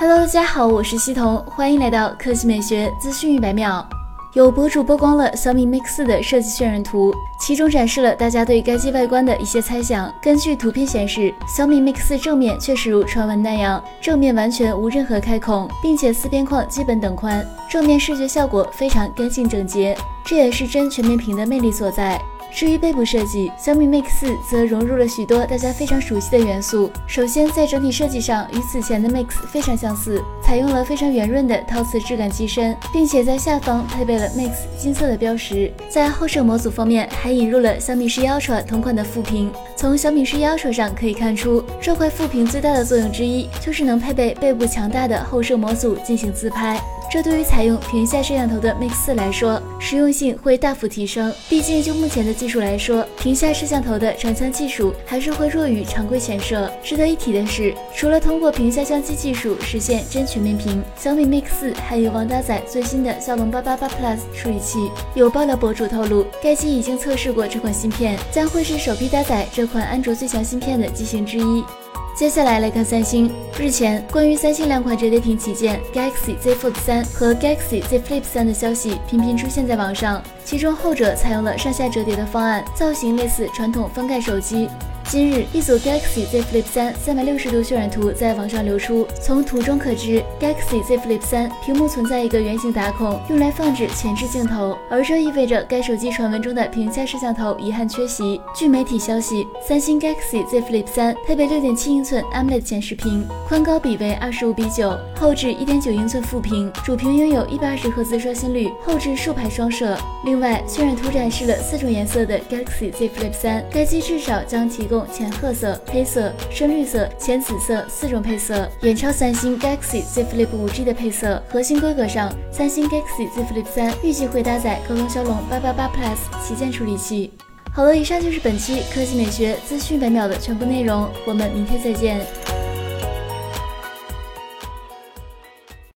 Hello，大家好，我是西彤，欢迎来到科技美学资讯一百秒。有博主曝光了小米 Mix 4的设计渲染图，其中展示了大家对该机外观的一些猜想。根据图片显示，小米 Mix 4正面确实如传闻那样，正面完全无任何开孔，并且四边框基本等宽，正面视觉效果非常干净整洁，这也是真全面屏的魅力所在。至于背部设计，小米 Mix 4则融入了许多大家非常熟悉的元素。首先，在整体设计上与此前的 Mix 非常相似，采用了非常圆润的陶瓷质感机身，并且在下方配备了 Mix 金色的标识。在后摄模组方面，还引入了小米十一 Ultra 同款的副屏。从小米十一 Ultra 上可以看出，这块副屏最大的作用之一就是能配备背部强大的后摄模组进行自拍。这对于采用屏下摄像头的 Mix 4来说，实用性会大幅提升。毕竟就目前的技术来说，屏下摄像头的长枪技术还是会弱于常规前摄。值得一提的是，除了通过屏下相机技术实现真全面屏，小米 Mix 4还有望搭载最新的骁龙八八八 Plus 处理器。有爆料博主透露，该机已经测试过这款芯片，将会是首批搭载这款安卓最强芯片的机型之一。接下来来看三星。日前，关于三星两款折叠屏旗舰 Galaxy Z Fold 3和 Galaxy Z Flip 3的消息频频出现在网上，其中后者采用了上下折叠的方案，造型类似传统翻盖手机。今日，一组 Galaxy Z Flip 3三百六十度渲染图在网上流出。从图中可知，Galaxy Z Flip 3屏幕存在一个圆形打孔，用来放置前置镜头，而这意味着该手机传闻中的屏下摄像头遗憾缺席。据媒体消息，三星 Galaxy Z Flip 3配备六点七英寸 AMOLED 显示屏，宽高比为二十五比九，后置一点九英寸副屏，主屏拥有一百二十赫兹刷新率，后置竖排双摄。另外，渲染图展示了四种颜色的 Galaxy Z Flip 3，该机至少将提供。浅褐色、黑色、深绿色、浅紫色四种配色，远超三星 Galaxy Z Flip 5G 的配色。核心规格上，三星 Galaxy Z Flip 3预计会搭载高通骁龙888 Plus 旗舰处理器。好了，以上就是本期科技美学资讯百秒的全部内容，我们明天再见。